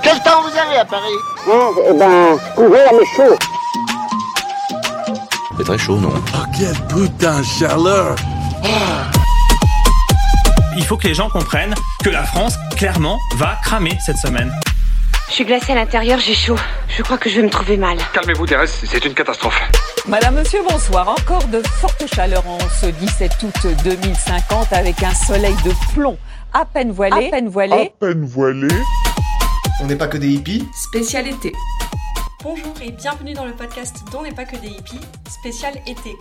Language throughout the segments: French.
Quel temps vous avez à Paris? Oh, eh ben, couvert mais chaud. C'est très chaud, non? Oh, quelle putain de chaleur Il faut que les gens comprennent que la France, clairement, va cramer cette semaine. Je suis glacée à l'intérieur, j'ai chaud. Je crois que je vais me trouver mal. Calmez-vous, Thérèse, c'est une catastrophe. Madame, monsieur, bonsoir. Encore de fortes chaleurs en ce 17 août 2050 avec un soleil de plomb à peine voilé. À peine voilé. peine voilée. On n'est pas que des hippies Spécialité. Bonjour et bienvenue dans le podcast dont n'est pas que des hippies, spécial été.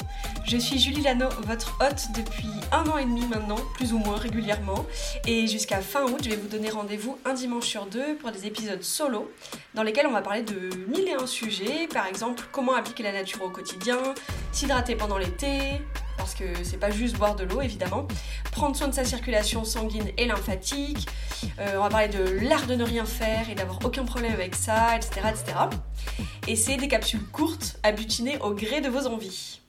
Je suis Julie Lano, votre hôte depuis un an et demi maintenant, plus ou moins régulièrement. Et jusqu'à fin août, je vais vous donner rendez-vous un dimanche sur deux pour des épisodes solo dans lesquels on va parler de mille et un sujets. Par exemple, comment appliquer la nature au quotidien, s'hydrater pendant l'été, parce que c'est pas juste boire de l'eau évidemment, prendre soin de sa circulation sanguine et lymphatique, euh, on va parler de l'art de ne rien faire et d'avoir aucun problème avec ça, etc. etc. Et c'est des capsules courtes à butiner au gré de vos envies.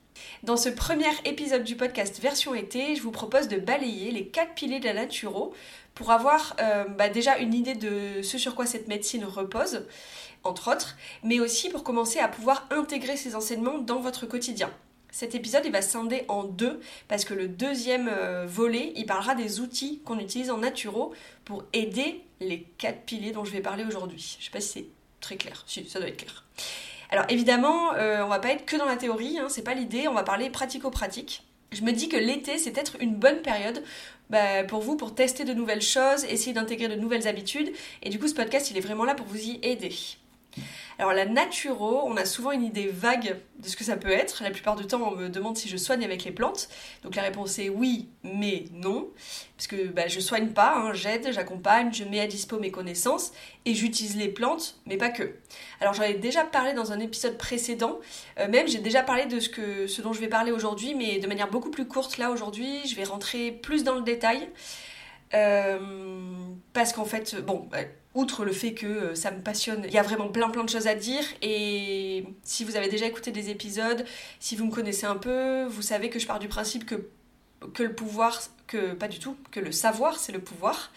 Dans ce premier épisode du podcast version été, je vous propose de balayer les quatre piliers de la naturo pour avoir euh, bah, déjà une idée de ce sur quoi cette médecine repose, entre autres, mais aussi pour commencer à pouvoir intégrer ces enseignements dans votre quotidien. Cet épisode, il va scinder en deux parce que le deuxième euh, volet, il parlera des outils qu'on utilise en naturo pour aider les quatre piliers dont je vais parler aujourd'hui. Je sais pas si c'est très clair. Si, ça doit être clair. Alors évidemment, euh, on va pas être que dans la théorie, hein, c'est pas l'idée, on va parler pratico-pratique. Je me dis que l'été, c'est peut-être une bonne période bah, pour vous, pour tester de nouvelles choses, essayer d'intégrer de nouvelles habitudes. Et du coup, ce podcast, il est vraiment là pour vous y aider. Alors la naturo, on a souvent une idée vague de ce que ça peut être. La plupart du temps, on me demande si je soigne avec les plantes. Donc la réponse est oui, mais non. Parce que bah, je soigne pas, hein. j'aide, j'accompagne, je mets à dispo mes connaissances et j'utilise les plantes, mais pas que. Alors j'en ai déjà parlé dans un épisode précédent. Euh, même j'ai déjà parlé de ce, que, ce dont je vais parler aujourd'hui, mais de manière beaucoup plus courte là aujourd'hui. Je vais rentrer plus dans le détail. Euh, parce qu'en fait, bon, bah, outre le fait que euh, ça me passionne, il y a vraiment plein plein de choses à dire et si vous avez déjà écouté des épisodes, si vous me connaissez un peu, vous savez que je pars du principe que que le pouvoir, que pas du tout, que le savoir c'est le pouvoir.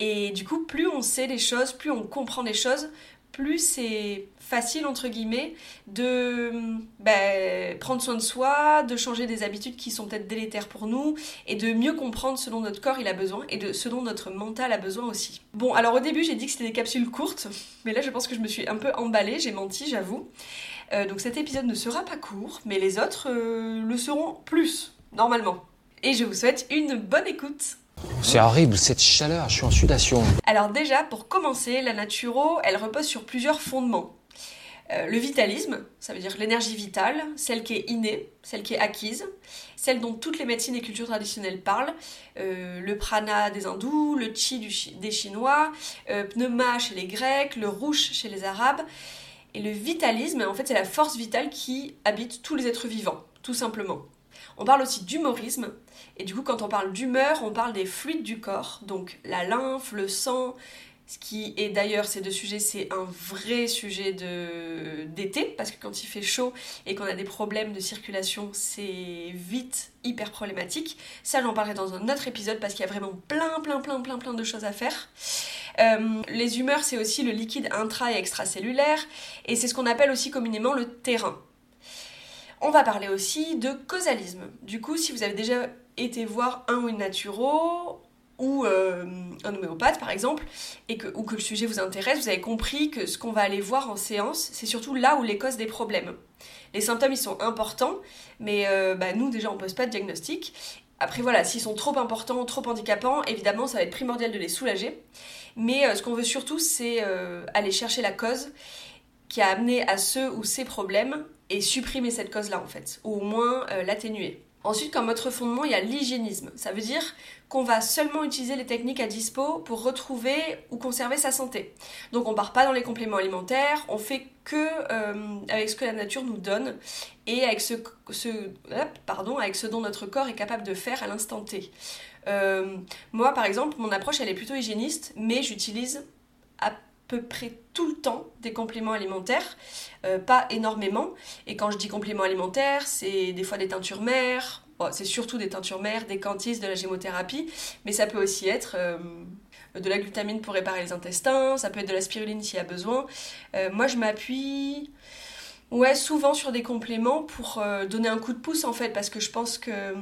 Et du coup, plus on sait les choses, plus on comprend les choses, plus c'est facile, entre guillemets, de ben, prendre soin de soi, de changer des habitudes qui sont peut-être délétères pour nous, et de mieux comprendre ce dont notre corps il a besoin, et de ce dont notre mental a besoin aussi. Bon, alors au début j'ai dit que c'était des capsules courtes, mais là je pense que je me suis un peu emballée, j'ai menti, j'avoue. Euh, donc cet épisode ne sera pas court, mais les autres euh, le seront plus, normalement. Et je vous souhaite une bonne écoute c'est horrible cette chaleur, je suis en sudation. Alors déjà, pour commencer, la naturo, elle repose sur plusieurs fondements. Euh, le vitalisme, ça veut dire l'énergie vitale, celle qui est innée, celle qui est acquise, celle dont toutes les médecines et cultures traditionnelles parlent, euh, le prana des hindous, le chi des chinois, euh, pneuma chez les grecs, le rouge chez les arabes. Et le vitalisme, en fait, c'est la force vitale qui habite tous les êtres vivants, tout simplement. On parle aussi d'humorisme, et du coup, quand on parle d'humeur, on parle des fluides du corps, donc la lymphe, le sang, ce qui est d'ailleurs, ces deux sujets, c'est un vrai sujet d'été, parce que quand il fait chaud et qu'on a des problèmes de circulation, c'est vite hyper problématique. Ça, j'en parlerai dans un autre épisode parce qu'il y a vraiment plein, plein, plein, plein, plein de choses à faire. Euh, les humeurs, c'est aussi le liquide intra et extracellulaire, et c'est ce qu'on appelle aussi communément le terrain. On va parler aussi de causalisme. Du coup, si vous avez déjà été voir un ou une naturo ou euh, un homéopathe par exemple, et que, ou que le sujet vous intéresse, vous avez compris que ce qu'on va aller voir en séance, c'est surtout là où les causes des problèmes. Les symptômes, ils sont importants, mais euh, bah, nous, déjà, on ne pose pas de diagnostic. Après, voilà, s'ils sont trop importants, trop handicapants, évidemment, ça va être primordial de les soulager. Mais euh, ce qu'on veut surtout, c'est aller chercher la cause qui a amené à ce ou ces problèmes et supprimer cette cause-là en fait, ou au moins l'atténuer. Ensuite, comme autre fondement, il y a l'hygiénisme. Ça veut dire qu'on va seulement utiliser les techniques à dispo pour retrouver ou conserver sa santé. Donc on part pas dans les compléments alimentaires, on fait que euh, avec ce que la nature nous donne et avec ce, pardon, avec ce dont notre corps est capable de faire à l'instant T. Euh, moi, par exemple, mon approche elle est plutôt hygiéniste, mais j'utilise peu près tout le temps des compléments alimentaires, euh, pas énormément. Et quand je dis compléments alimentaires, c'est des fois des teintures mères, c'est surtout des teintures mères, des cantises, de la gémothérapie, mais ça peut aussi être euh, de la glutamine pour réparer les intestins, ça peut être de la spiruline s'il y a besoin. Euh, moi, je m'appuie ouais, souvent sur des compléments pour donner un coup de pouce en fait, parce que je pense que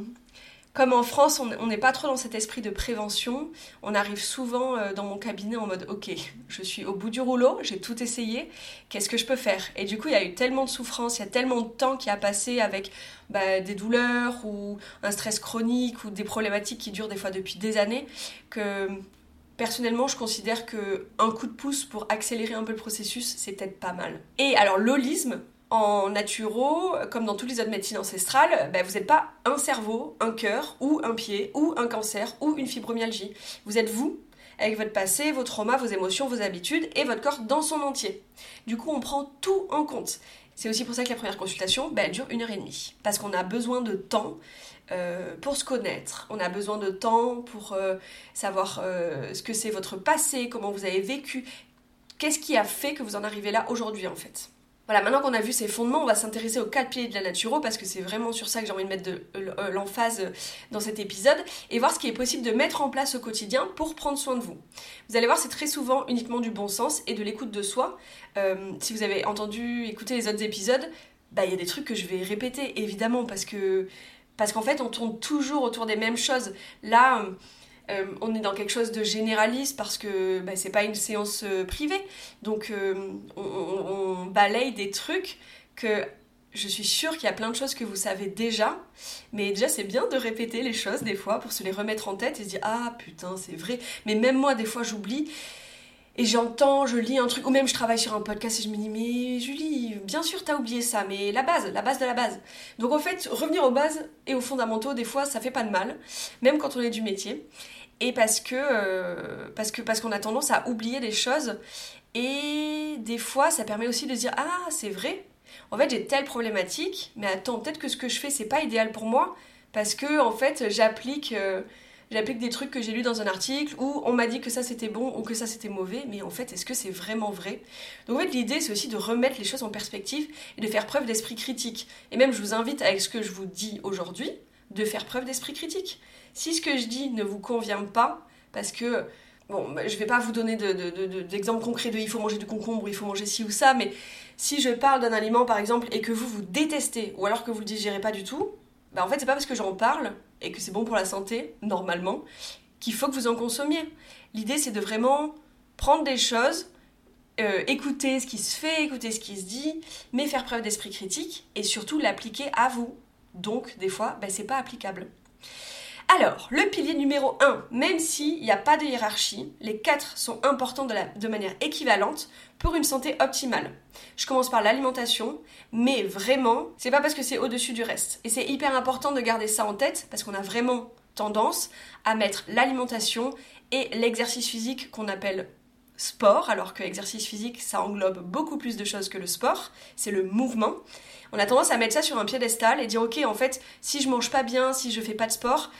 comme en France, on n'est pas trop dans cet esprit de prévention, on arrive souvent euh, dans mon cabinet en mode ok, je suis au bout du rouleau, j'ai tout essayé, qu'est-ce que je peux faire? Et du coup, il y a eu tellement de souffrance, il y a tellement de temps qui a passé avec bah, des douleurs ou un stress chronique ou des problématiques qui durent des fois depuis des années que personnellement, je considère que un coup de pouce pour accélérer un peu le processus, c'est peut-être pas mal. Et alors, l'holisme, en naturo, comme dans toutes les autres médecines ancestrales, ben, vous n'êtes pas un cerveau, un cœur, ou un pied, ou un cancer, ou une fibromyalgie. Vous êtes vous, avec votre passé, vos traumas, vos émotions, vos habitudes, et votre corps dans son entier. Du coup, on prend tout en compte. C'est aussi pour ça que la première consultation ben, dure une heure et demie. Parce qu'on a besoin de temps euh, pour se connaître. On a besoin de temps pour euh, savoir euh, ce que c'est votre passé, comment vous avez vécu, qu'est-ce qui a fait que vous en arrivez là aujourd'hui en fait? Voilà, maintenant qu'on a vu ces fondements, on va s'intéresser aux quatre piliers de la naturo parce que c'est vraiment sur ça que j'ai envie de mettre euh, l'emphase dans cet épisode et voir ce qui est possible de mettre en place au quotidien pour prendre soin de vous. Vous allez voir, c'est très souvent uniquement du bon sens et de l'écoute de soi. Euh, si vous avez entendu écouter les autres épisodes, bah il y a des trucs que je vais répéter évidemment parce que parce qu'en fait on tourne toujours autour des mêmes choses. Là, euh, on est dans quelque chose de généraliste parce que bah, c'est pas une séance euh, privée. Donc euh, on, balaye des trucs que je suis sûre qu'il y a plein de choses que vous savez déjà. Mais déjà c'est bien de répéter les choses des fois pour se les remettre en tête et se dire ah putain c'est vrai. Mais même moi des fois j'oublie. Et j'entends, je lis un truc, ou même je travaille sur un podcast et je me dis, mais Julie, bien sûr t'as oublié ça, mais la base, la base de la base. Donc en fait, revenir aux bases et aux fondamentaux, des fois, ça fait pas de mal, même quand on est du métier et parce que euh, parce que parce qu'on a tendance à oublier des choses. Et des fois ça permet aussi de dire ah c'est vrai. En fait j'ai telle problématique mais attends peut-être que ce que je fais c'est pas idéal pour moi parce que en fait j'applique euh, j'applique des trucs que j'ai lus dans un article ou on m'a dit que ça c'était bon ou que ça c'était mauvais. Mais en fait est-ce que c'est vraiment vrai? Donc en fait l'idée c'est aussi de remettre les choses en perspective et de faire preuve d'esprit critique. Et même je vous invite avec ce que je vous dis aujourd'hui de faire preuve d'esprit critique si ce que je dis ne vous convient pas, parce que bon, bah, je vais pas vous donner d'exemples de, concrets de il faut manger du concombre, il faut manger ci ou ça, mais si je parle d'un aliment par exemple et que vous vous détestez ou alors que vous le digérez pas du tout, bah en fait c'est pas parce que j'en parle et que c'est bon pour la santé normalement qu'il faut que vous en consommiez. L'idée c'est de vraiment prendre des choses, euh, écouter ce qui se fait, écouter ce qui se dit, mais faire preuve d'esprit critique et surtout l'appliquer à vous. Donc des fois, bah, c'est pas applicable. Alors, le pilier numéro 1, même s'il n'y a pas de hiérarchie, les quatre sont importants de, manière équivalente pour une santé optimale. Je commence par l'alimentation, mais vraiment, c'est pas parce que c'est au-dessus du reste. Et c'est hyper important de garder ça en tête parce qu'on a vraiment tendance à mettre l'alimentation et l'exercice physique qu'on appelle sport, alors que l'exercice physique, ça englobe beaucoup plus de choses que le sport, c'est le mouvement. On a tendance à mettre ça sur un piédestal et dire ok en fait si je mange pas bien, si je fais pas de sport,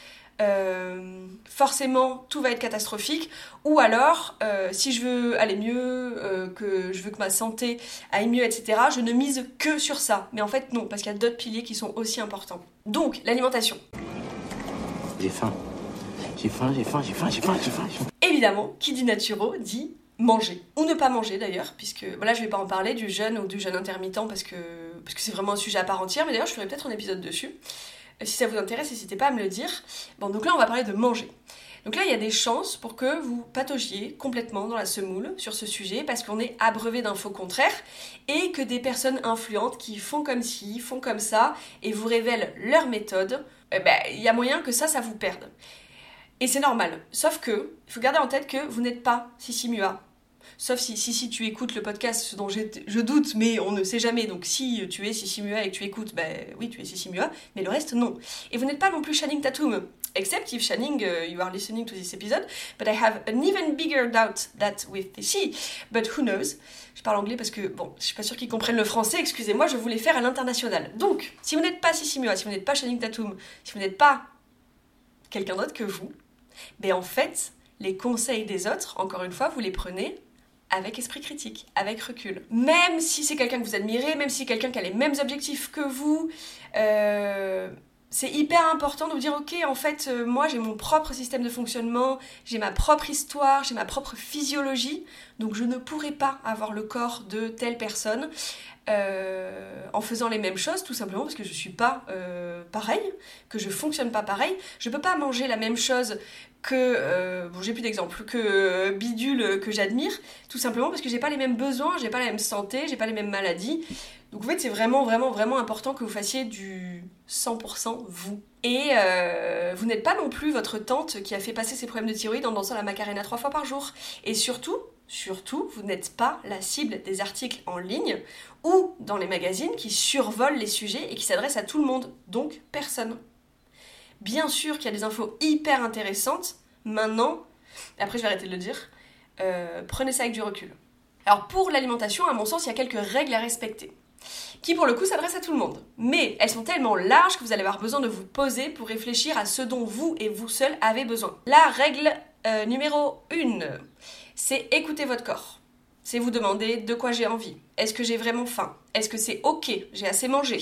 euh, forcément tout va être catastrophique. Ou alors euh, si je veux aller mieux euh, que je veux que ma santé aille mieux etc je ne mise que sur ça. Mais en fait non parce qu'il y a d'autres piliers qui sont aussi importants. Donc l'alimentation. J'ai faim j'ai faim j'ai faim j'ai faim j'ai faim j'ai faim. Évidemment qui dit naturo dit manger. Ou ne pas manger d'ailleurs puisque voilà je vais pas en parler du jeûne ou du jeûne intermittent parce que parce que c'est vraiment un sujet à part entière mais d'ailleurs je ferai peut-être un épisode dessus si ça vous intéresse, n'hésitez pas à me le dire. Bon, donc là, on va parler de manger. Donc là, il y a des chances pour que vous pataugiez complètement dans la semoule sur ce sujet parce qu'on est abreuvé d'infos contraires et que des personnes influentes qui font comme ci, font comme ça et vous révèlent leur méthode, eh ben, il y a moyen que ça, ça vous perde. Et c'est normal. Sauf que, il faut garder en tête que vous n'êtes pas Sissi Mua. Sauf si, si, si tu écoutes le podcast, ce dont je doute, mais on ne sait jamais. Donc si tu es Sissi Mua et que tu écoutes, ben oui, tu es Sissi Mua, mais le reste, non. Et vous n'êtes pas non plus Channing Tatum. Except if Channing, uh, you are listening to this episode, but I have an even bigger doubt that with Sissi. But who knows? Je parle anglais parce que, bon, je suis pas sûre qu'ils comprennent le français, excusez-moi, je voulais faire à l'international. Donc, si vous n'êtes pas Sissi Mua, si vous n'êtes pas Channing Tatum, si vous n'êtes pas quelqu'un d'autre que vous, ben en fait, les conseils des autres, encore une fois, vous les prenez avec esprit critique, avec recul. Même si c'est quelqu'un que vous admirez, même si c'est quelqu'un qui a les mêmes objectifs que vous, euh, c'est hyper important de vous dire ok en fait euh, moi j'ai mon propre système de fonctionnement, j'ai ma propre histoire, j'ai ma propre physiologie, donc je ne pourrais pas avoir le corps de telle personne euh, en faisant les mêmes choses tout simplement parce que je suis pas euh, pareil, que je fonctionne pas pareil, je peux pas manger la même chose que bon j'ai plus d'exemples que bidule que j'admire tout simplement parce que j'ai pas les mêmes besoins, j'ai pas la même santé, j'ai pas les mêmes maladies. Donc en fait, c'est vraiment, vraiment, vraiment important que vous fassiez du 100% vous. Et euh, vous n'êtes pas non plus votre tante qui a fait passer ses problèmes de thyroïde en dansant la macarena trois fois par jour. Et surtout, surtout, vous n'êtes pas la cible des articles en ligne ou dans les magazines qui survolent les sujets et qui s'adressent à tout le monde. Donc personne. Bien sûr qu'il y a des infos hyper intéressantes. Maintenant, après je vais arrêter de le dire, euh, prenez ça avec du recul. Alors pour l'alimentation, à mon sens, il y a quelques règles à respecter qui pour le coup s'adressent à tout le monde. Mais elles sont tellement larges que vous allez avoir besoin de vous poser pour réfléchir à ce dont vous et vous seul avez besoin. La règle euh, numéro 1, c'est écouter votre corps. C'est vous demander de quoi j'ai envie. Est-ce que j'ai vraiment faim? Est-ce que c'est ok? J'ai assez mangé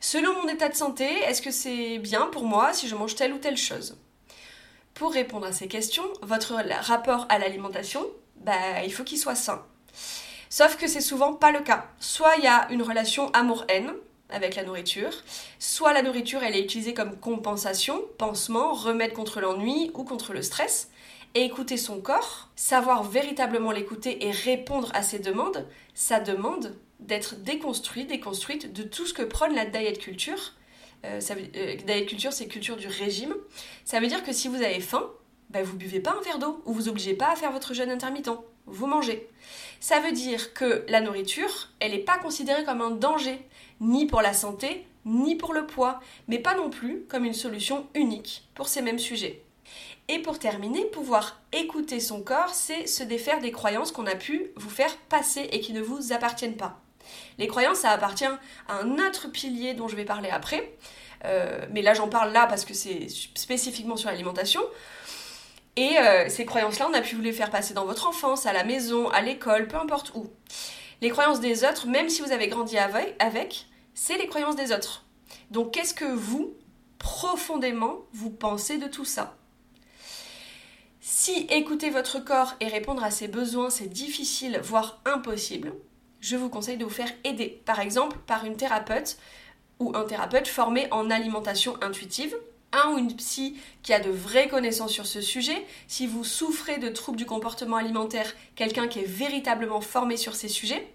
Selon mon état de santé, est-ce que c'est bien pour moi si je mange telle ou telle chose? Pour répondre à ces questions, votre rapport à l'alimentation, bah, il faut qu'il soit sain. Sauf que c'est souvent pas le cas. Soit il y a une relation amour-haine avec la nourriture, soit la nourriture elle est utilisée comme compensation, pansement, remède contre l'ennui ou contre le stress. Et écouter son corps, savoir véritablement l'écouter et répondre à ses demandes, ça demande d'être déconstruit, déconstruite de tout ce que prône la diet culture. Euh, euh, diet culture, c'est culture du régime. Ça veut dire que si vous avez faim, ben vous buvez pas un verre d'eau ou vous obligez pas à faire votre jeûne intermittent. Vous mangez. Ça veut dire que la nourriture, elle n'est pas considérée comme un danger, ni pour la santé, ni pour le poids, mais pas non plus comme une solution unique pour ces mêmes sujets. Et pour terminer, pouvoir écouter son corps, c'est se défaire des croyances qu'on a pu vous faire passer et qui ne vous appartiennent pas. Les croyances, ça appartient à un autre pilier dont je vais parler après, euh, mais là j'en parle là parce que c'est spécifiquement sur l'alimentation. Et euh, ces croyances-là, on a pu vous les faire passer dans votre enfance, à la maison, à l'école, peu importe où. Les croyances des autres, même si vous avez grandi avec, c'est les croyances des autres. Donc qu'est-ce que vous, profondément, vous pensez de tout ça? Si écouter votre corps et répondre à ses besoins, c'est difficile, voire impossible, je vous conseille de vous faire aider, par exemple par une thérapeute ou un thérapeute formé en alimentation intuitive un ou une psy qui a de vraies connaissances sur ce sujet, si vous souffrez de troubles du comportement alimentaire, quelqu'un qui est véritablement formé sur ces sujets.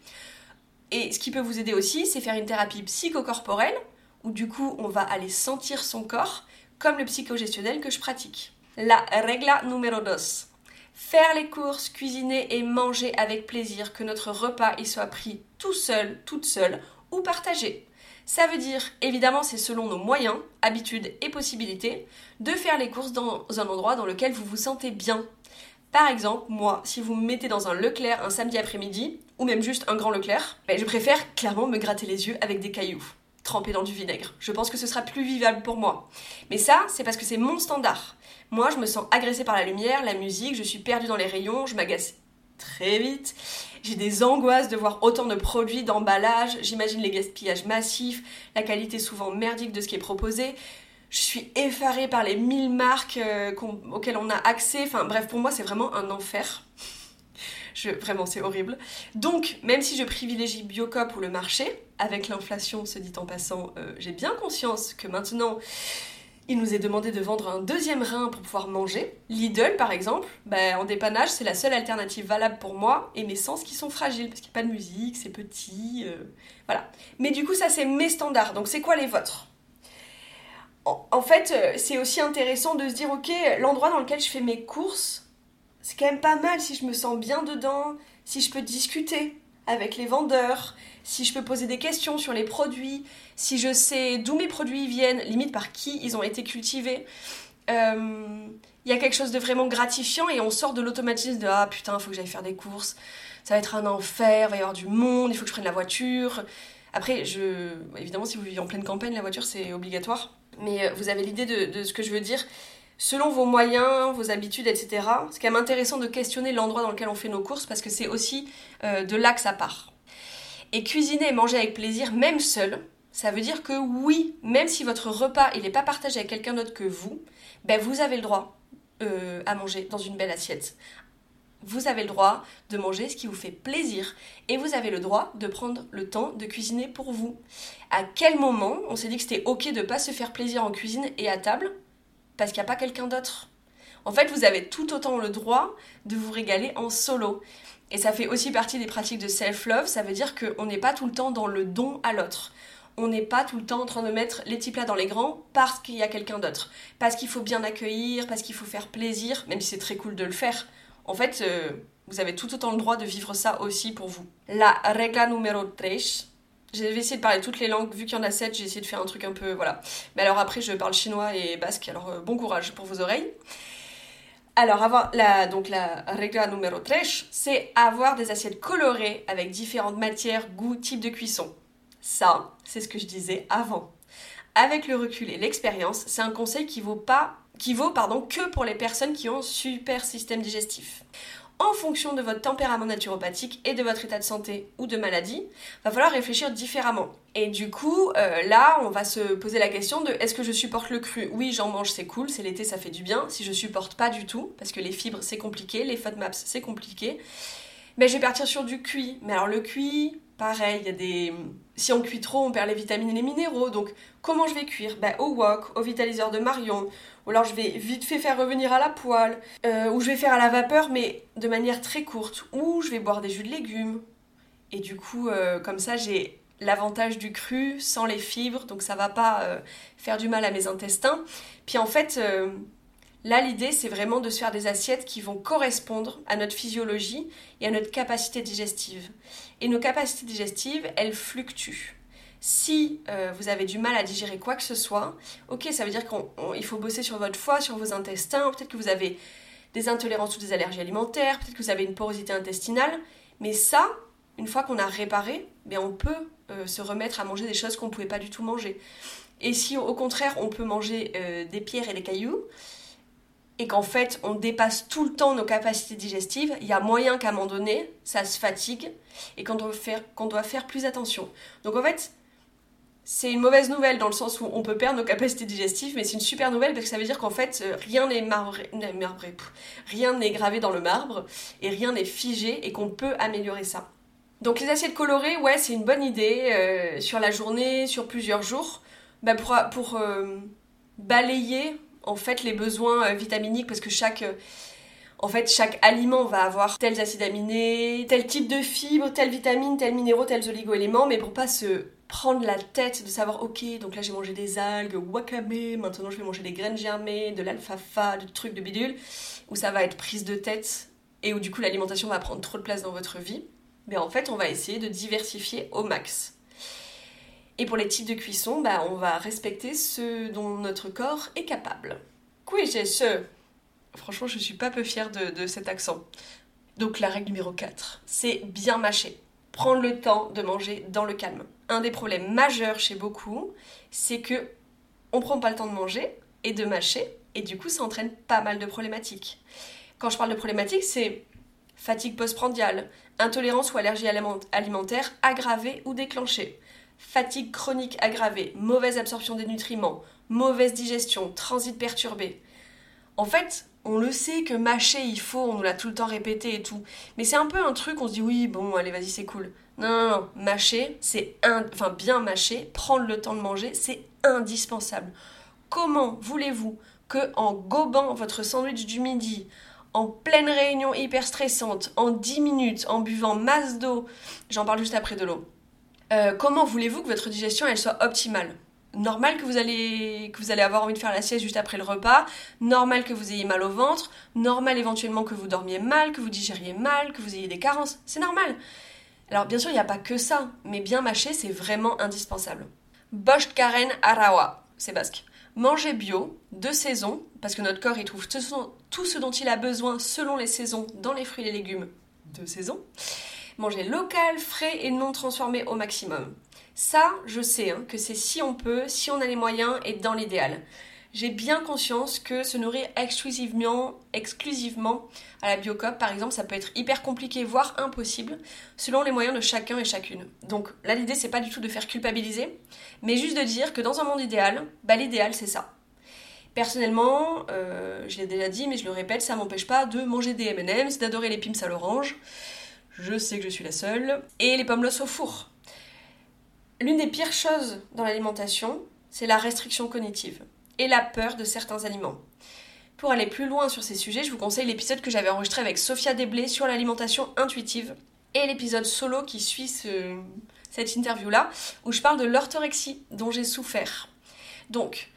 Et ce qui peut vous aider aussi, c'est faire une thérapie psychocorporelle, où du coup on va aller sentir son corps, comme le psychogestionnel que je pratique. La regla numéro 2. Faire les courses, cuisiner et manger avec plaisir, que notre repas y soit pris tout seul, toute seule ou partagé. Ça veut dire, évidemment, c'est selon nos moyens, habitudes et possibilités, de faire les courses dans un endroit dans lequel vous vous sentez bien. Par exemple, moi, si vous me mettez dans un Leclerc un samedi après-midi, ou même juste un grand Leclerc, ben, je préfère clairement me gratter les yeux avec des cailloux trempés dans du vinaigre. Je pense que ce sera plus vivable pour moi. Mais ça, c'est parce que c'est mon standard. Moi, je me sens agressée par la lumière, la musique, je suis perdue dans les rayons, je m'agace très vite. J'ai des angoisses de voir autant de produits, d'emballage, j'imagine les gaspillages massifs, la qualité souvent merdique de ce qui est proposé. Je suis effarée par les mille marques euh, auxquelles on a accès. Enfin bref, pour moi c'est vraiment un enfer. Vraiment, c'est horrible. Donc, même si je privilégie Biocop ou le marché, avec l'inflation, se dit en passant, euh, j'ai bien conscience que maintenant, il nous est demandé de vendre un deuxième rein pour pouvoir manger. Lidl, par exemple, ben, en dépannage, c'est la seule alternative valable pour moi et mes sens qui sont fragiles parce qu'il n'y a pas de musique, c'est petit, euh, voilà. Mais du coup, ça, c'est mes standards. Donc, c'est quoi les vôtres? En, fait, euh, c'est aussi intéressant de se dire, ok, l'endroit dans lequel je fais mes courses, c'est quand même pas mal si je me sens bien dedans, si je peux discuter avec les vendeurs, si je peux poser des questions sur les produits, si je sais d'où mes produits viennent, limite par qui ils ont été cultivés. Euh, il y a quelque chose de vraiment gratifiant et on sort de l'automatisme de ah putain, faut que j'aille faire des courses, ça va être un enfer, il va y avoir du monde, il faut que je prenne la voiture. Après, évidemment, si vous vivez en pleine campagne, la voiture c'est obligatoire. Mais euh, vous avez l'idée de ce que je veux dire selon vos moyens, vos habitudes, etc. C'est quand même intéressant de questionner l'endroit dans lequel on fait nos courses parce que c'est aussi euh, de là que ça part. Et cuisiner et manger avec plaisir, même seul, Ça veut dire que oui, même si votre repas il n'est pas partagé avec quelqu'un d'autre que vous, ben vous avez le droit euh, à manger dans une belle assiette. Vous avez le droit de manger ce qui vous fait plaisir et vous avez le droit de prendre le temps de cuisiner pour vous. À quel moment on s'est dit que c'était ok de pas se faire plaisir en cuisine et à table parce qu'il n'y a pas quelqu'un d'autre En fait, vous avez tout autant le droit de vous régaler en solo. Et ça fait aussi partie des pratiques de self-love, ça veut dire qu'on n'est pas tout le temps dans le don à l'autre. On n'est pas tout le temps en train de mettre les petits plats dans les grands parce qu'il y a quelqu'un d'autre. Parce qu'il faut bien accueillir, parce qu'il faut faire plaisir, même si c'est très cool de le faire. En fait, euh, vous avez tout autant le droit de vivre ça aussi pour vous. La regla numéro 3, j'ai essayé de parler toutes les langues, vu qu'il y en a 7, j'ai essayé de faire un truc un peu, voilà. Mais alors après, je parle chinois et basque, alors euh, bon courage pour vos oreilles. Alors, avoir la, donc la numéro 3, c'est avoir des assiettes colorées avec différentes matières, goûts, types de cuisson. Ça, c'est ce que je disais avant. Avec le recul et l'expérience, c'est un conseil qui vaut pas qui vaut pardon, que pour les personnes qui ont un super système digestif. En fonction de votre tempérament naturopathique et de votre état de santé ou de maladie, va falloir réfléchir différemment. Et du coup, euh, là, on va se poser la question de est-ce que je supporte le cru? Oui, j'en mange, c'est cool, c'est l'été, ça fait du bien. Si je supporte pas du tout, parce que les fibres, c'est compliqué, les FODMAPs, c'est compliqué, mais je vais partir sur du cuit. Mais alors le cuit, pareil, il y a des... Si on cuit trop, on perd les vitamines et les minéraux. Donc comment je vais cuire? Ben, Au wok, au vitaliseur de Marion. Ou alors je vais vite fait faire revenir à la poêle. Euh, ou je vais faire à la vapeur, mais de manière très courte. Ou je vais boire des jus de légumes. Et du coup, euh, comme ça, j'ai l'avantage du cru sans les fibres. Donc ça va pas euh, faire du mal à mes intestins. Puis en fait... Là, l'idée, c'est vraiment de se faire des assiettes qui vont correspondre à notre physiologie et à notre capacité digestive. Et nos capacités digestives, elles fluctuent. Si euh, vous avez du mal à digérer quoi que ce soit, ok, ça veut dire qu'il faut bosser sur votre foie, sur vos intestins, peut-être que vous avez des intolérances ou des allergies alimentaires, peut-être que vous avez une porosité intestinale, mais ça, une fois qu'on a réparé, bien on peut euh, se remettre à manger des choses qu'on ne pouvait pas du tout manger. Et si au contraire on peut manger euh, des pierres et des cailloux, et qu'en fait on dépasse tout le temps nos capacités digestives, il y a moyen qu'à un moment donné, ça se fatigue et qu'on doit faire, plus attention. Donc en fait, c'est une mauvaise nouvelle dans le sens où on peut perdre nos capacités digestives, mais c'est une super nouvelle parce que ça veut dire qu'en fait euh, rien n'est marbré, rien n'est gravé dans le marbre et rien n'est figé et qu'on peut améliorer ça. Donc les assiettes colorées, ouais, c'est une bonne idée euh, sur la journée, sur plusieurs jours, bah, pour, pour euh, balayer en fait les besoins euh, vitaminiques parce que chaque euh, en fait, chaque aliment va avoir tels acides aminés, tel type de fibres, telle vitamine, tel minéraux, tels oligo-éléments, mais pour pas se prendre la tête de savoir, ok, donc là j'ai mangé des algues, wakame, maintenant je vais manger des graines germées, de l'alfalfa, du truc de bidule, où ça va être prise de tête et où du coup l'alimentation va prendre trop de place dans votre vie. Mais en fait, on va essayer de diversifier au max. Et pour les types de cuisson, bah, on va respecter ce dont notre corps est capable. ce Franchement, je suis pas peu fière de, cet accent. Donc la règle numéro 4, c'est bien mâcher. Prendre le temps de manger dans le calme. Un des problèmes majeurs chez beaucoup, c'est que on prend pas le temps de manger et de mâcher, et du coup ça entraîne pas mal de problématiques. Quand je parle de problématiques, c'est fatigue postprandiale, intolérance ou allergie alimentaire aggravée ou déclenchée, fatigue chronique aggravée, mauvaise absorption des nutriments, mauvaise digestion, transit perturbé. En fait, on le sait que mâcher il faut, on nous l'a tout le temps répété et tout. Mais c'est un peu un truc, on se dit oui, bon, allez, vas-y, c'est cool. Non, non, non, mâcher, c'est un... enfin bien mâcher, prendre le temps de manger, c'est indispensable. Comment voulez-vous que en gobant votre sandwich du midi, en pleine réunion hyper stressante, en 10 minutes, en buvant masse d'eau, j'en parle juste après de l'eau, euh, comment voulez-vous que votre digestion soit optimale? Normal que vous allez que vous allez avoir envie de faire la sieste juste après le repas, normal que vous ayez mal au ventre, normal éventuellement que vous dormiez mal, que vous digériez mal, que vous ayez des carences, c'est normal. Alors bien sûr, il n'y a pas que ça, mais bien mâcher, c'est vraiment indispensable. Bosch Karen Arawa, c'est basque. Manger bio, de saison, parce que notre corps il trouve tout ce dont il a besoin selon les saisons dans les fruits et les légumes de saison. Manger local, frais et non transformé au maximum. Ça, je sais hein, que c'est si on peut, si on a les moyens et dans l'idéal. j'ai bien conscience que se nourrir exclusivement, exclusivement à la biocop, par exemple, ça peut être hyper compliqué, voire impossible, selon les moyens de chacun et chacune. Donc là, l'idée, c'est pas du tout de faire culpabiliser, mais juste de dire que dans un monde idéal, bah, l'idéal, c'est ça. Personnellement, euh, je l'ai déjà dit, mais je le répète, ça m'empêche pas de manger des M&M's, d'adorer les pims à l'orange. Je sais que je suis la seule. Et les pommes au four. L'une des pires choses dans l'alimentation, c'est la restriction cognitive et la peur de certains aliments. Pour aller plus loin sur ces sujets, je vous conseille l'épisode que j'avais enregistré avec Sophia Desblés sur l'alimentation intuitive et l'épisode solo qui suit cette interview-là, où je parle de l'orthorexie dont j'ai souffert. Donc,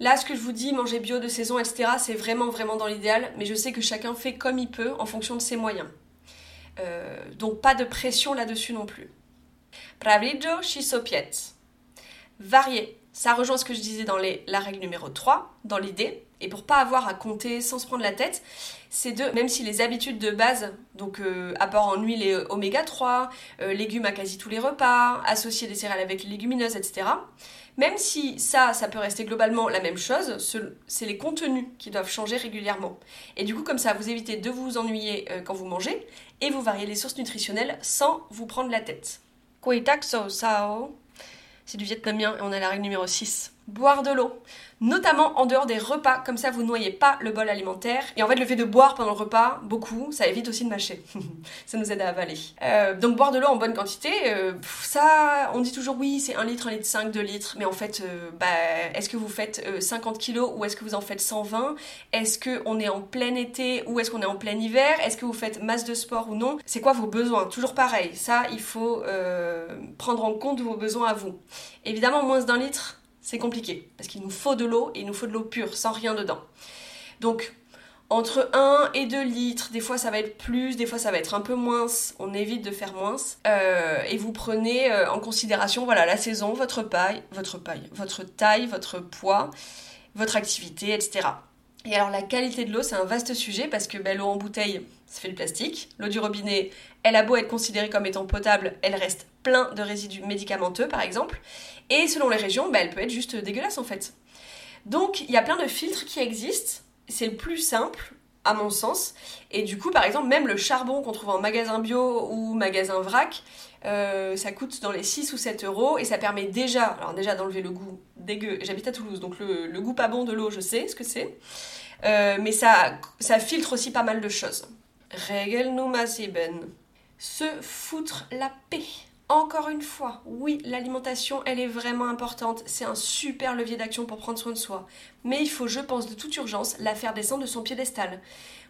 là, ce que je vous dis, manger bio de saison, etc., c'est vraiment, vraiment dans l'idéal, mais je sais que chacun fait comme il peut en fonction de ses moyens. Euh, donc, pas de pression là-dessus non plus. Pravijo shisopiet. Varier. Ça rejoint ce que je disais dans la règle numéro 3, dans l'idée. Et pour pas avoir à compter sans se prendre la tête, c'est de, même si les habitudes de base, donc euh, apport en huile et oméga 3, euh, légumes à quasi tous les repas, associer des céréales avec les légumineuses, etc. Même si ça, ça peut rester globalement la même chose, c'est les contenus qui doivent changer régulièrement. Et du coup, comme ça, vous évitez de vous ennuyer euh, quand vous mangez et vous variez les sources nutritionnelles sans vous prendre la tête. sao. C'est du vietnamien et on a la règle numéro 6. Boire de l'eau notamment en dehors des repas, comme ça vous noyez pas le bol alimentaire. Et en fait, le fait de boire pendant le repas, beaucoup, ça évite aussi de mâcher. ça nous aide à avaler. Euh, donc boire de l'eau en bonne quantité, euh, ça, on dit toujours oui, c'est 1 litre, 1 litre 5, 2 litres, mais en fait, euh, bah, est-ce que vous faites 50 kilos ou est-ce que vous en faites 120 Est-ce qu'on est en plein été ou est-ce qu'on est en plein hiver? Est-ce que vous faites masse de sport ou non? C'est quoi vos besoins? Toujours pareil, ça, il faut prendre en compte vos besoins à vous. Évidemment, moins d'un litre, c'est compliqué parce qu'il nous faut de l'eau et il nous faut de l'eau pure, sans rien dedans. Donc, entre 1 et 2 litres, des fois ça va être plus, des fois ça va être un peu moins, on évite de faire moins. Euh, et vous prenez euh, en considération voilà, la saison, votre paille, votre paille, votre taille, votre poids, votre activité, etc. Et alors la qualité de l'eau, c'est un vaste sujet parce que ben, l'eau en bouteille, ça fait le plastique. L'eau du robinet, elle a beau être considérée comme étant potable, elle reste plein de résidus médicamenteux par exemple. Et selon les régions, ben, elle peut être juste dégueulasse en fait. Donc il y a plein de filtres qui existent. C'est le plus simple, à mon sens. Et du coup, par exemple, même le charbon qu'on trouve en magasin bio ou magasin vrac, euh, ça coûte dans les 6 ou 7 euros et ça permet déjà, alors déjà d'enlever le goût dégueu. J'habite à Toulouse, donc le, goût pas bon de l'eau, je sais ce que c'est. Euh, mais ça, ça filtre aussi pas mal de choses. Regel ben. Se foutre la paix. Encore une fois, oui, l'alimentation, elle est vraiment importante. C'est un super levier d'action pour prendre soin de soi. Mais il faut, je pense, de toute urgence, la faire descendre de son piédestal.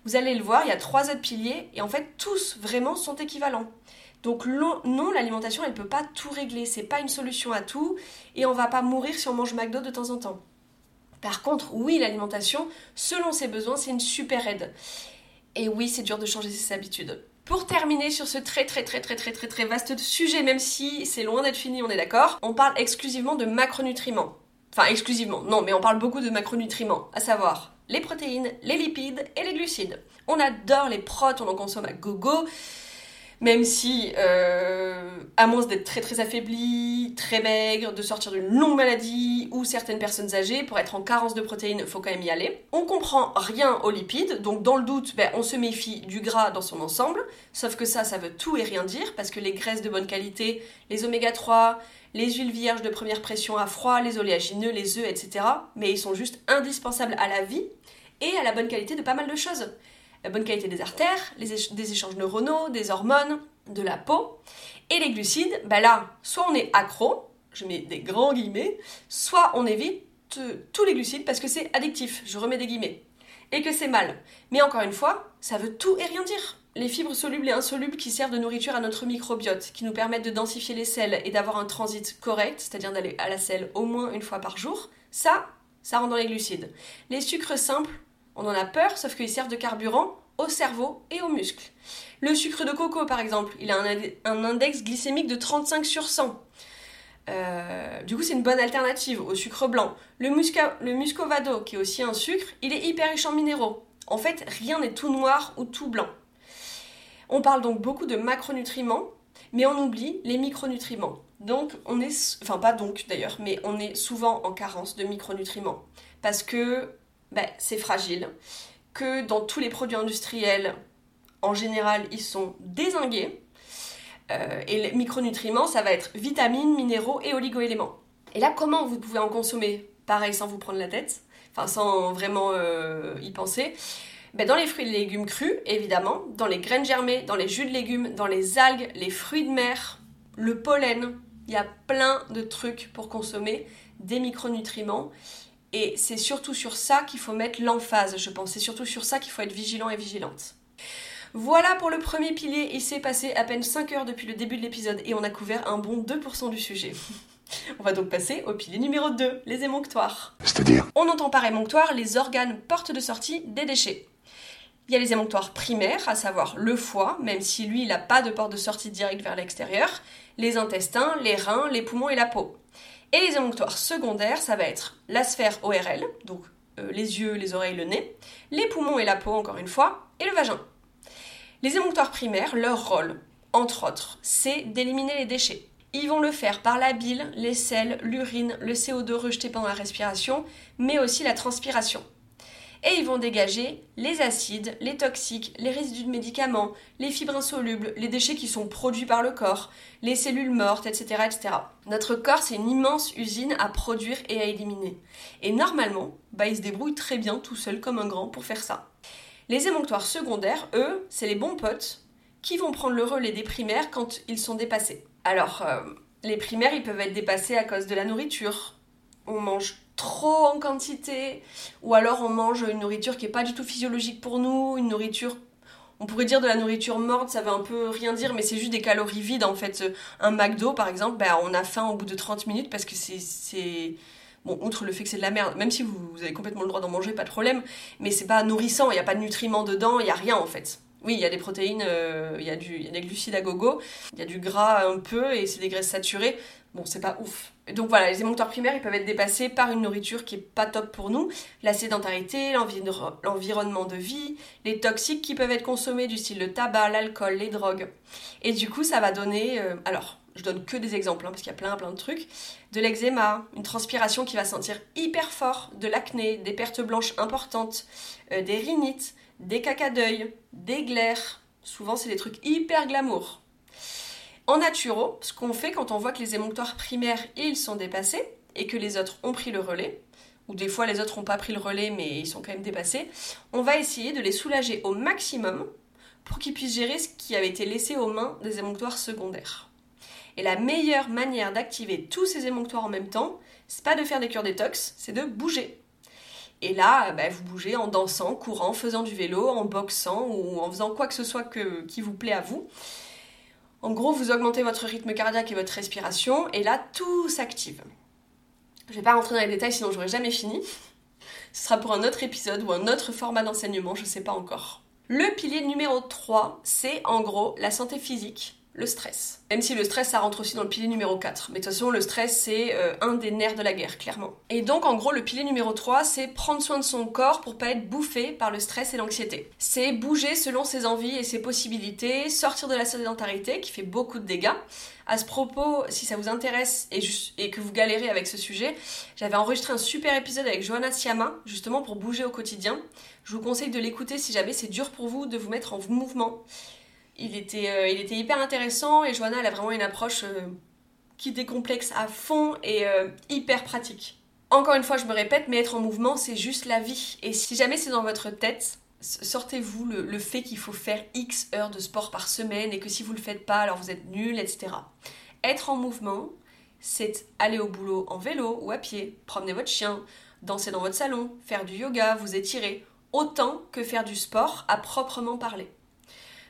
Vous allez le voir, il y a trois autres piliers et en fait, tous vraiment sont équivalents. Donc non, l'alimentation, elle ne peut pas tout régler. C'est pas une solution à tout et on va pas mourir si on mange McDo de temps en temps. Par contre, oui, l'alimentation, selon ses besoins, c'est une super aide. Et oui, c'est dur de changer ses habitudes. Pour terminer sur ce très très très très très très très vaste sujet, même si c'est loin d'être fini, on est d'accord, on parle exclusivement de macronutriments. Enfin, exclusivement, non, mais on parle beaucoup de macronutriments, à savoir les protéines, les lipides et les glucides. On adore les protes, on en consomme à gogo même si, euh, à moins d'être très très affaibli, très maigre, de sortir d'une longue maladie ou certaines personnes âgées, pour être en carence de protéines, faut quand même y aller. On comprend rien aux lipides, donc dans le doute, ben, on se méfie du gras dans son ensemble, sauf que ça, ça veut tout et rien dire, parce que les graisses de bonne qualité, les oméga 3, les huiles vierges de première pression à froid, les oléagineux, les œufs, etc., mais ils sont juste indispensables à la vie et à la bonne qualité de pas mal de choses la bonne qualité des artères, des échanges neuronaux, des hormones, de la peau. Et les glucides, bah là, soit on est accro, je mets des grands guillemets, soit on évite tous les glucides parce que c'est addictif, je remets des guillemets. Et que c'est mal. Mais encore une fois, ça veut tout et rien dire. Les fibres solubles et insolubles qui servent de nourriture à notre microbiote, qui nous permettent de densifier les selles et d'avoir un transit correct, c'est-à-dire d'aller à la selle au moins une fois par jour, ça, ça rentre dans les glucides. Les sucres simples, on en a peur, sauf qu'ils servent de carburant au cerveau et aux muscles. Le sucre de coco, par exemple, il a un, index glycémique de 35 sur 100. Euh, du coup, c'est une bonne alternative au sucre blanc. Le, muscovado, qui est aussi un sucre, il est hyper riche en minéraux. En fait, rien n'est tout noir ou tout blanc. On parle donc beaucoup de macronutriments, Mais on oublie les micronutriments. Donc on est, enfin pas donc d'ailleurs, mais on est souvent en carence de micronutriments parce que ben, c'est fragile, que dans tous les produits industriels, en général, ils sont désingués. Euh, et les micronutriments, ça va être vitamines, minéraux et oligoéléments. Et là, comment vous pouvez en consommer? Pareil, sans vous prendre la tête, enfin sans vraiment euh, y penser. Ben, dans les fruits et légumes crus, évidemment, dans les graines germées, dans les jus de légumes, dans les algues, les fruits de mer, le pollen, il y a plein de trucs pour consommer des micronutriments. Et c'est surtout sur ça qu'il faut mettre l'emphase, je pense. C'est surtout sur ça qu'il faut être vigilant et vigilante. Voilà pour le premier pilier. Il s'est passé à peine 5 heures depuis le début de l'épisode et on a couvert un bon 2% du sujet. On va donc passer au pilier numéro 2, les émonctoires. C'est-à-dire? On entend par émonctoire les organes portes de sortie des déchets. Il y a les émonctoires primaires, à savoir le foie, même si lui, il n'a pas de porte de sortie directe vers l'extérieur, les intestins, les reins, les poumons et la peau. Et les émonctoires secondaires, ça va être la sphère ORL, donc euh, les yeux, les oreilles, le nez, les poumons et la peau, encore une fois, et le vagin. Les émonctoires primaires, leur rôle, entre autres, c'est d'éliminer les déchets. Ils vont le faire par la bile, les sels, l'urine, le CO2 rejeté pendant la respiration, mais aussi la transpiration. Et ils vont dégager les acides, les toxiques, les résidus de médicaments, les fibres insolubles, les déchets qui sont produits par le corps, les cellules mortes, etc. etc. Notre corps, c'est une immense usine à produire et à éliminer. Et normalement, bah, il se débrouille très bien tout seul comme un grand pour faire ça. Les émonctoires secondaires, eux, c'est les bons potes qui vont prendre le relais des primaires quand ils sont dépassés. Alors, euh, les primaires, ils peuvent être dépassés à cause de la nourriture. On mange trop en quantité, ou alors on mange une nourriture qui n'est pas du tout physiologique pour nous, une nourriture on pourrait dire de la nourriture morte, ça veut un peu rien dire, mais c'est juste des calories vides en fait. Un McDo par exemple, ben, on a faim au bout de 30 minutes parce que c'est. Bon, outre le fait que c'est de la merde, même si vous, avez complètement le droit d'en manger, pas de problème, mais c'est pas nourrissant, il n'y a pas de nutriments dedans, il n'y a rien en fait. Oui, il y a des protéines, euh, il y, y a des glucides à gogo, il y a du gras un peu et c'est des graisses saturées. Bon, c'est pas ouf. Donc voilà, les émonctoires primaires, ils peuvent être dépassés par une nourriture qui est pas top pour nous, la sédentarité, l'enviro- l'environnement de vie, les toxiques qui peuvent être consommés du style le tabac, l'alcool, les drogues. Et du coup, ça va donner, euh, alors, je donne que des exemples hein, parce qu'il y a plein plein de trucs, de l'eczéma, une transpiration qui va sentir hyper fort, de l'acné, des pertes blanches importantes, euh, des rhinites, des caca d'œil, des glaires. Souvent, c'est des trucs hyper glamour. En naturo, ce qu'on fait quand on voit que les émonctoires primaires, ils sont dépassés et que les autres ont pris le relais, ou des fois les autres n'ont pas pris le relais mais ils sont quand même dépassés, on va essayer de les soulager au maximum pour qu'ils puissent gérer ce qui avait été laissé aux mains des émonctoires secondaires. Et la meilleure manière d'activer tous ces émonctoires en même temps, c'est pas de faire des cures détox, c'est de bouger. Et là, bah, vous bougez en dansant, courant, faisant du vélo, en boxant ou en faisant quoi que ce soit qui vous plaît à vous. En gros, vous augmentez votre rythme cardiaque et votre respiration, et là, tout s'active. Je vais pas rentrer dans les détails, sinon j'aurai jamais fini. Ce sera pour un autre épisode ou un autre format d'enseignement, je sais pas encore. Le pilier numéro 3, c'est en gros la santé physique, le stress. Même si le stress, ça rentre aussi dans le pilier numéro 4. Mais de toute façon, le stress, c'est euh, un des nerfs de la guerre, clairement. Et donc, en gros, le pilier numéro 3, c'est prendre soin de son corps pour pas être bouffé par le stress et l'anxiété. C'est bouger selon ses envies et ses possibilités, sortir de la sédentarité, qui fait beaucoup de dégâts. À ce propos, si ça vous intéresse et, et que vous galérez avec ce sujet, j'avais enregistré un super épisode avec Johanna Siama, justement pour bouger au quotidien. Je vous conseille de l'écouter si jamais c'est dur pour vous de vous mettre en mouvement. Il était, euh, il était hyper intéressant et Johanna, elle a vraiment une approche euh, qui décomplexe à fond et euh, hyper pratique. Encore une fois, je me répète, mais être en mouvement, c'est juste la vie. Et si jamais c'est dans votre tête, sortez-vous le, le fait qu'il faut faire X heures de sport par semaine et que si vous le faites pas, alors vous êtes nul, etc. Être en mouvement, c'est aller au boulot en vélo ou à pied, promener votre chien, danser dans votre salon, faire du yoga, vous étirer, autant que faire du sport à proprement parler.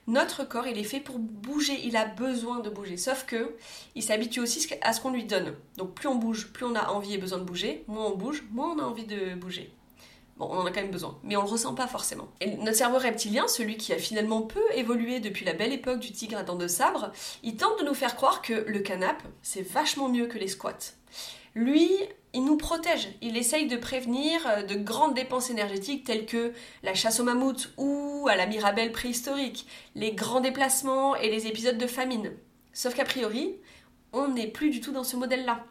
Notre corps, il est fait pour bouger, il a besoin de bouger. Sauf que il s'habitue aussi à ce qu'on lui donne. Donc plus on bouge, plus on a envie et besoin de bouger. Moins on bouge, moins on a envie de bouger. Bon, on en a quand même besoin, mais on le ressent pas forcément. Et notre cerveau reptilien, celui qui a finalement peu évolué depuis la belle époque du tigre à dents de sabre, il tente de nous faire croire que le canap, c'est vachement mieux que les squats. Lui, il nous protège. Il essaye de prévenir euh, de grandes dépenses énergétiques telles que la chasse au mammouth ou à la mirabelle préhistorique, les grands déplacements et les épisodes de famine. Sauf qu'a priori, on n'est plus du tout dans ce modèle-là.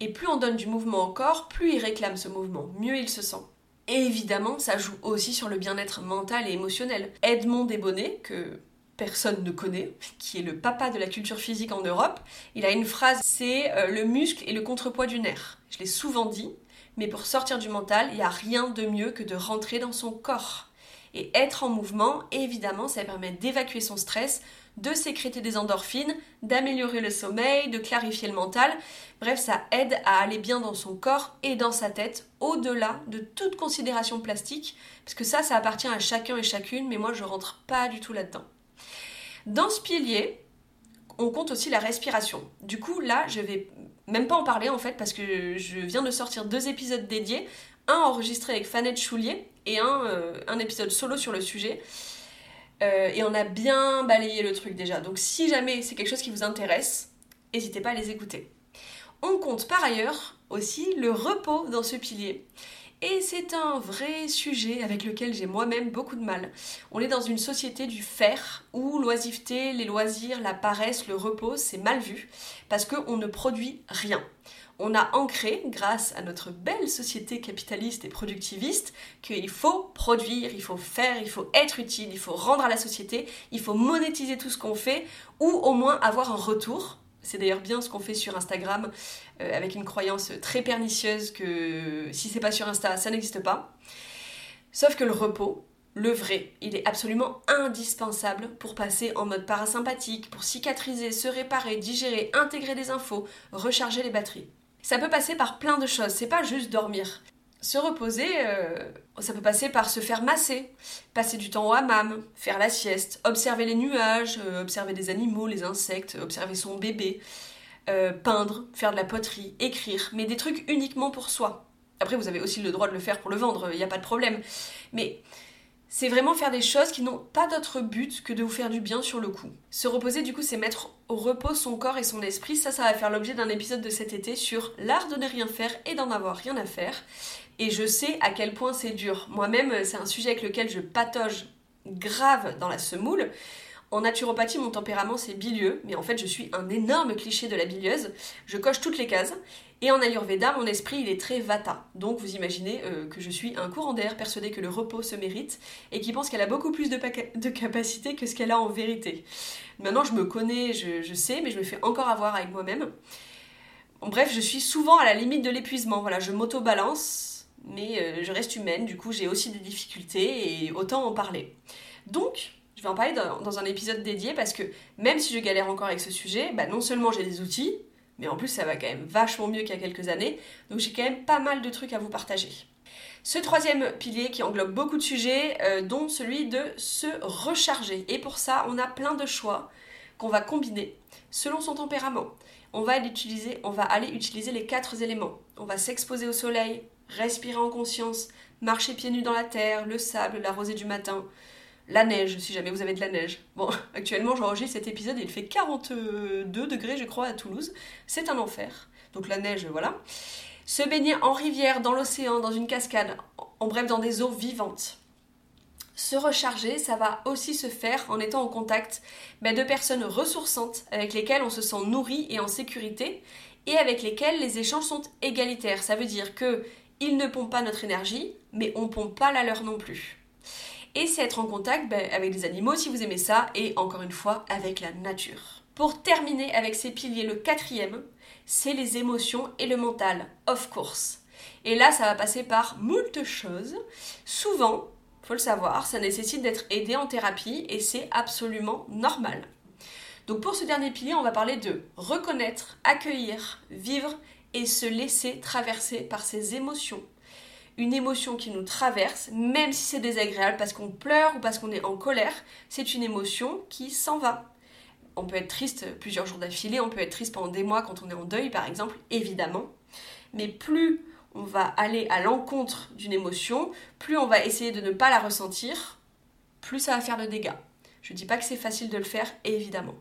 Et plus on donne du mouvement au corps, plus il réclame ce mouvement, mieux il se sent. Et évidemment, ça joue aussi sur le bien-être mental et émotionnel. Edmond Desbonnets, que personne ne connaît, qui est le papa de la culture physique en Europe, il a une phrase, c'est euh, le muscle et le contrepoids du nerf. Je l'ai souvent dit, mais pour sortir du mental, il n'y a rien de mieux que de rentrer dans son corps. Et être en mouvement, évidemment, ça permet d'évacuer son stress, de sécréter des endorphines, d'améliorer le sommeil, de clarifier le mental. Bref, ça aide à aller bien dans son corps et dans sa tête, au-delà de toute considération plastique, parce que ça, ça appartient à chacun et chacune, mais moi, je rentre pas du tout là-dedans. Dans ce pilier, on compte aussi la respiration. Du coup, là, je vais même pas en parler en fait, parce que je viens de sortir deux épisodes dédiés, un enregistré avec Fanette Choulier et un, euh, un épisode solo sur le sujet. Euh, et on a bien balayé le truc déjà. Donc si jamais c'est quelque chose qui vous intéresse, n'hésitez pas à les écouter. On compte par ailleurs aussi le repos dans ce pilier. Et c'est un vrai sujet avec lequel j'ai moi-même beaucoup de mal. On est dans une société du faire où l'oisiveté, les loisirs, la paresse, le repos, c'est mal vu parce qu'on ne produit rien on a ancré, grâce à notre belle société capitaliste et productiviste, qu'il faut produire, il faut faire, il faut être utile, il faut rendre à la société, il faut monétiser tout ce qu'on fait, ou au moins avoir un retour. C'est d'ailleurs bien ce qu'on fait sur Instagram, euh, avec une croyance très pernicieuse que si c'est pas sur Insta, ça n'existe pas. Sauf que le repos, le vrai, il est absolument indispensable pour passer en mode parasympathique, pour cicatriser, se réparer, digérer, intégrer des infos, recharger les batteries. Ça peut passer par plein de choses, c'est pas juste dormir. Se reposer, euh, ça peut passer par se faire masser, passer du temps au hammam, faire la sieste, observer les nuages, euh, observer des animaux, les insectes, observer son bébé, euh, peindre, faire de la poterie, écrire, mais des trucs uniquement pour soi. Après, vous avez aussi le droit de le faire pour le vendre, il n'y a pas de problème. Mais c'est vraiment faire des choses qui n'ont pas d'autre but que de vous faire du bien sur le coup. Se reposer, du coup, c'est mettre au repos son corps et son esprit. Ça, ça va faire l'objet d'un épisode de cet été sur l'art de ne rien faire et d'en avoir rien à faire. Et je sais à quel point c'est dur. Moi-même, c'est un sujet avec lequel je patauge grave dans la semoule. En naturopathie, mon tempérament c'est bilieux, mais en fait je suis un énorme cliché de la bilieuse. Je coche toutes les cases. Et en Ayurveda, mon esprit il est très vata. Donc vous imaginez euh, que je suis un courant d'air persuadé que le repos se mérite et qui pense qu'elle a beaucoup plus de, de capacité que ce qu'elle a en vérité. Maintenant je me connais, je, sais, mais je me fais encore avoir avec moi-même. bref, je suis souvent à la limite de l'épuisement. Voilà, je m'auto-balance, mais euh, je reste humaine, du coup j'ai aussi des difficultés et autant en parler. Donc, vais en parler dans, un épisode dédié parce que même si je galère encore avec ce sujet, bah non seulement j'ai des outils, mais en plus ça va quand même vachement mieux qu'il y a quelques années, donc j'ai quand même pas mal de trucs à vous partager. Ce troisième pilier qui englobe beaucoup de sujets, euh, dont celui de se recharger. Et pour ça, on a plein de choix qu'on va combiner selon son tempérament. On va, utiliser, on va aller utiliser les quatre éléments. On va s'exposer au soleil, respirer en conscience, marcher pieds nus dans la terre, le sable, la rosée du matin, la neige, si jamais vous avez de la neige. Bon, actuellement j'enregistre cet épisode il fait 42 degrés, je crois, à Toulouse. C'est un enfer. Donc la neige, voilà. Se baigner en rivière, dans l'océan, dans une cascade, en bref, dans des eaux vivantes. Se recharger, ça va aussi se faire en étant en contact ben, de personnes ressourçantes avec lesquelles on se sent nourri et en sécurité et avec lesquelles les échanges sont égalitaires. Ça veut dire que ils ne pompent pas notre énergie, mais on pompe pas la leur non plus et c'est être en contact ben, avec des animaux si vous aimez ça, et encore une fois avec la nature. Pour terminer avec ces piliers, le quatrième, c'est les émotions et le mental, of course. Et là, ça va passer par moult choses. Souvent, faut le savoir, ça nécessite d'être aidé en thérapie et c'est absolument normal. Donc pour ce dernier pilier, on va parler de reconnaître, accueillir, vivre et se laisser traverser par ses émotions une émotion qui nous traverse, même si c'est désagréable parce qu'on pleure ou parce qu'on est en colère, c'est une émotion qui s'en va. On peut être triste plusieurs jours d'affilée, on peut être triste pendant des mois quand on est en deuil par exemple, évidemment. Mais plus on va aller à l'encontre d'une émotion, plus on va essayer de ne pas la ressentir, plus ça va faire de dégâts. Je ne dis pas que c'est facile de le faire, évidemment.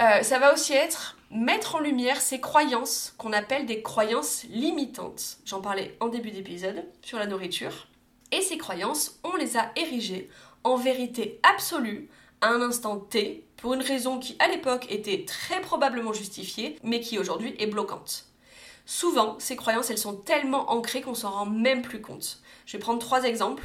Euh, ça va aussi être mettre en lumière ces croyances qu'on appelle des croyances limitantes. J'en parlais en début d'épisode sur la nourriture. Et ces croyances, on les a érigées en vérité absolue, à un instant T pour une raison qui à l'époque était très probablement justifiée, mais qui aujourd'hui est bloquante. Souvent, ces croyances, elles sont tellement ancrées qu'on s'en rend même plus compte. Je vais prendre trois exemples.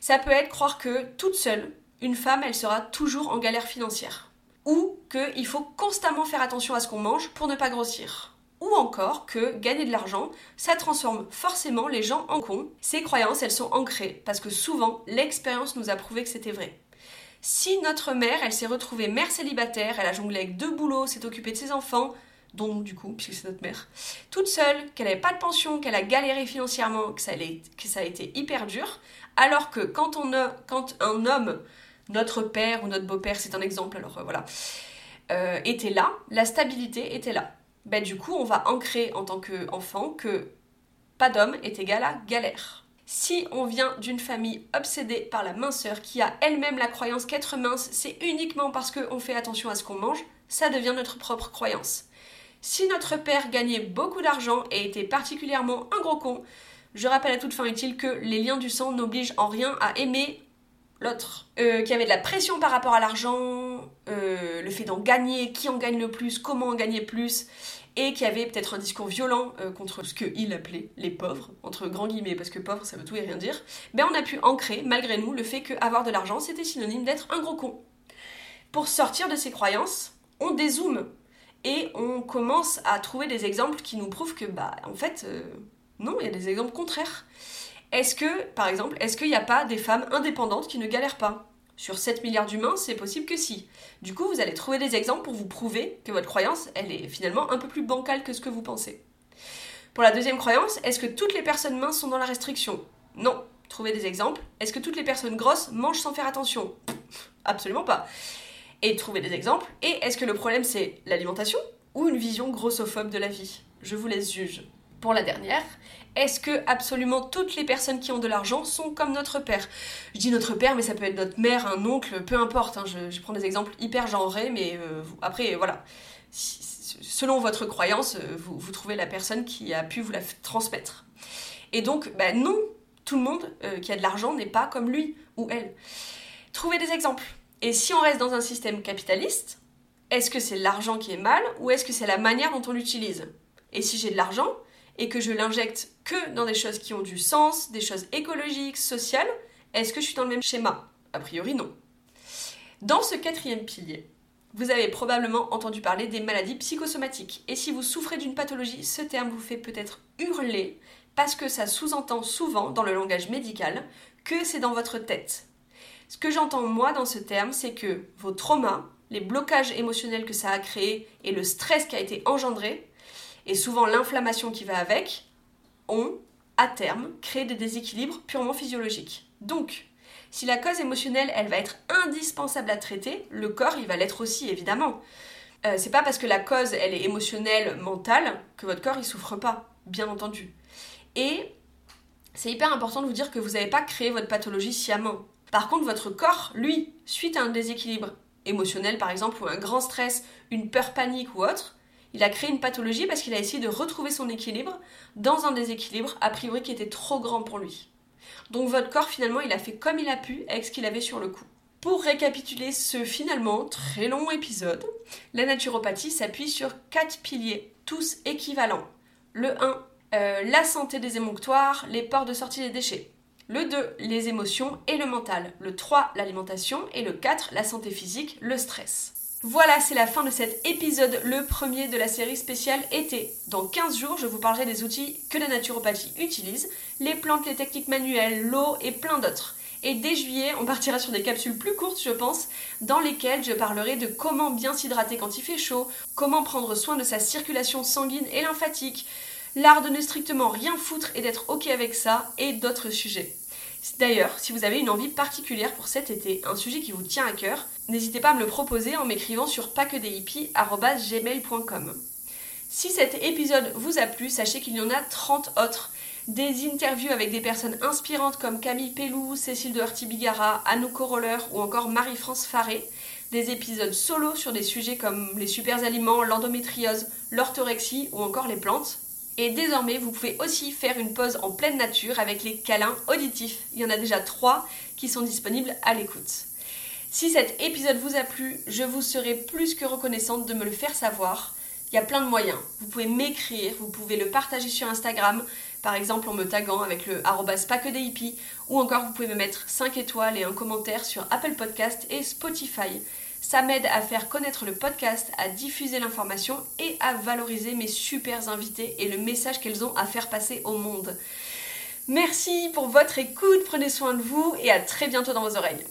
Ça peut être croire que toute seule, une femme, elle sera toujours en galère financière. Ou qu'il faut constamment faire attention à ce qu'on mange pour ne pas grossir ou encore que gagner de l'argent, ça transforme forcément les gens en cons. Ces croyances, elles sont ancrées parce que souvent, l'expérience nous a prouvé que c'était vrai. Si notre mère, elle s'est retrouvée mère célibataire, elle a jonglé avec deux boulots, s'est occupée de ses enfants, dont du coup, puisque c'est notre mère, toute seule, qu'elle n'avait pas de pension, qu'elle a galéré financièrement, que ça, a été hyper dur, alors que quand, quand un homme, notre père ou notre beau-père, c'est un exemple, alors euh, voilà, euh, était là, la stabilité était là ben, du coup, on va ancrer en tant qu'enfant que pas d'homme est égal à galère. Si on vient d'une famille obsédée par la minceur, qui a elle-même la croyance qu'être mince, c'est uniquement parce qu'on fait attention à ce qu'on mange, ça devient notre propre croyance. Si notre père gagnait beaucoup d'argent et était particulièrement un gros con, je rappelle à toute fin utile que les liens du sang n'obligent en rien à aimer l'autre. Euh, qui avait de la pression par rapport à l'argent, euh, le fait d'en gagner, qui en gagne le plus, comment en gagner plus, et qui avait peut-être un discours violent euh, contre ce qu'il appelait les pauvres, entre grands guillemets, parce que pauvre ça veut tout et rien dire, ben on a pu ancrer, malgré nous, le fait qu'avoir de l'argent c'était synonyme d'être un gros con. Pour sortir de ces croyances, on dézoome et on commence à trouver des exemples qui nous prouvent que, bah, en fait, non, il y a des exemples contraires. Est-ce que, par exemple, est-ce qu'il n'y a pas des femmes indépendantes qui ne galèrent pas? Sur 7 milliards d'humains, c'est possible que si. Du coup, vous allez trouver des exemples pour vous prouver que votre croyance, elle est finalement un peu plus bancale que ce que vous pensez. Pour la deuxième croyance, est-ce que toutes les personnes minces sont dans la restriction? Non. Trouvez des exemples. Est-ce que toutes les personnes grosses mangent sans faire attention? Absolument pas. Et trouvez des exemples. Et est-ce que le problème c'est l'alimentation ou une vision grossophobe de la vie? Je vous laisse juge. Pour la dernière, est-ce que absolument toutes les personnes qui ont de l'argent sont comme notre père? Je dis notre père, mais ça peut être notre mère, un oncle, peu importe. Hein, je, prends des exemples hyper genrés, mais euh, après, voilà. selon votre croyance, euh, vous, trouvez la personne qui a pu vous la transmettre. Et donc, bah, non, tout le monde euh, qui a de l'argent n'est pas comme lui ou elle. Trouvez des exemples. Et si on reste dans un système capitaliste, est-ce que c'est l'argent qui est mal ou est-ce que c'est la manière dont on l'utilise? Et si j'ai de l'argent, et que je l'injecte que dans des choses qui ont du sens, des choses écologiques, sociales, est-ce que je suis dans le même schéma? A priori non. Dans ce quatrième pilier, vous avez probablement entendu parler des maladies psychosomatiques. Et si vous souffrez d'une pathologie, ce terme vous fait peut-être hurler parce que ça sous-entend souvent dans le langage médical que c'est dans votre tête. Ce que j'entends moi dans ce terme, c'est que vos traumas, les blocages émotionnels que ça a créés et le stress qui a été engendré et souvent l'inflammation qui va avec, ont, à terme, créé des déséquilibres purement physiologiques. Donc, si la cause émotionnelle, elle va être indispensable à traiter, le corps, il va l'être aussi, évidemment. Euh, c'est pas parce que la cause, elle est émotionnelle, mentale, que votre corps, il souffre pas, bien entendu. Et c'est hyper important de vous dire que vous n'avez pas créé votre pathologie sciemment. Par contre, votre corps, lui, suite à un déséquilibre émotionnel, par exemple, ou un grand stress, une peur panique ou autre, il a créé une pathologie parce qu'il a essayé de retrouver son équilibre dans un déséquilibre a priori qui était trop grand pour lui. Donc votre corps finalement il a fait comme il a pu avec ce qu'il avait sur le coup. Pour récapituler ce finalement très long épisode, la naturopathie s'appuie sur quatre piliers, tous équivalents. Le 1, euh, la santé des émonctoires, les ports de sortie des déchets. Le 2, les émotions et le mental. Le 3, l'alimentation. Et le 4, la santé physique, le stress. Voilà, c'est la fin de cet épisode, le premier de la série spéciale été. Dans 15 jours, je vous parlerai des outils que la naturopathie utilise, les plantes, les techniques manuelles, l'eau et plein d'autres. Et dès juillet, on partira sur des capsules plus courtes, je pense, dans lesquelles je parlerai de comment bien s'hydrater quand il fait chaud, comment prendre soin de sa circulation sanguine et lymphatique, l'art de ne strictement rien foutre et d'être ok avec ça, et d'autres sujets. D'ailleurs, si vous avez une envie particulière pour cet été, un sujet qui vous tient à cœur, n'hésitez pas à me le proposer en m'écrivant sur pacquedeshippies.gmail.com. Si cet épisode vous a plu, sachez qu'il y en a 30 autres. Des interviews avec des personnes inspirantes comme Camille Pellou, Cécile de Bigara, Anouk Roller ou encore Marie-France Faré. Des épisodes solo sur des sujets comme les super aliments, l'endométriose, l'orthorexie ou encore les plantes. Et désormais, vous pouvez aussi faire une pause en pleine nature avec les câlins auditifs. Il y en a déjà trois qui sont disponibles à l'écoute. Si cet épisode vous a plu, je vous serai plus que reconnaissante de me le faire savoir. Il y a plein de moyens. Vous pouvez m'écrire, vous pouvez le partager sur Instagram, par exemple en me taguant avec le @paquedip ou encore vous pouvez me mettre 5 étoiles et un commentaire sur Apple Podcast et Spotify. Ça m'aide à faire connaître le podcast, à diffuser l'information et à valoriser mes super invités et le message qu'elles ont à faire passer au monde. Merci pour votre écoute, prenez soin de vous et à très bientôt dans vos oreilles.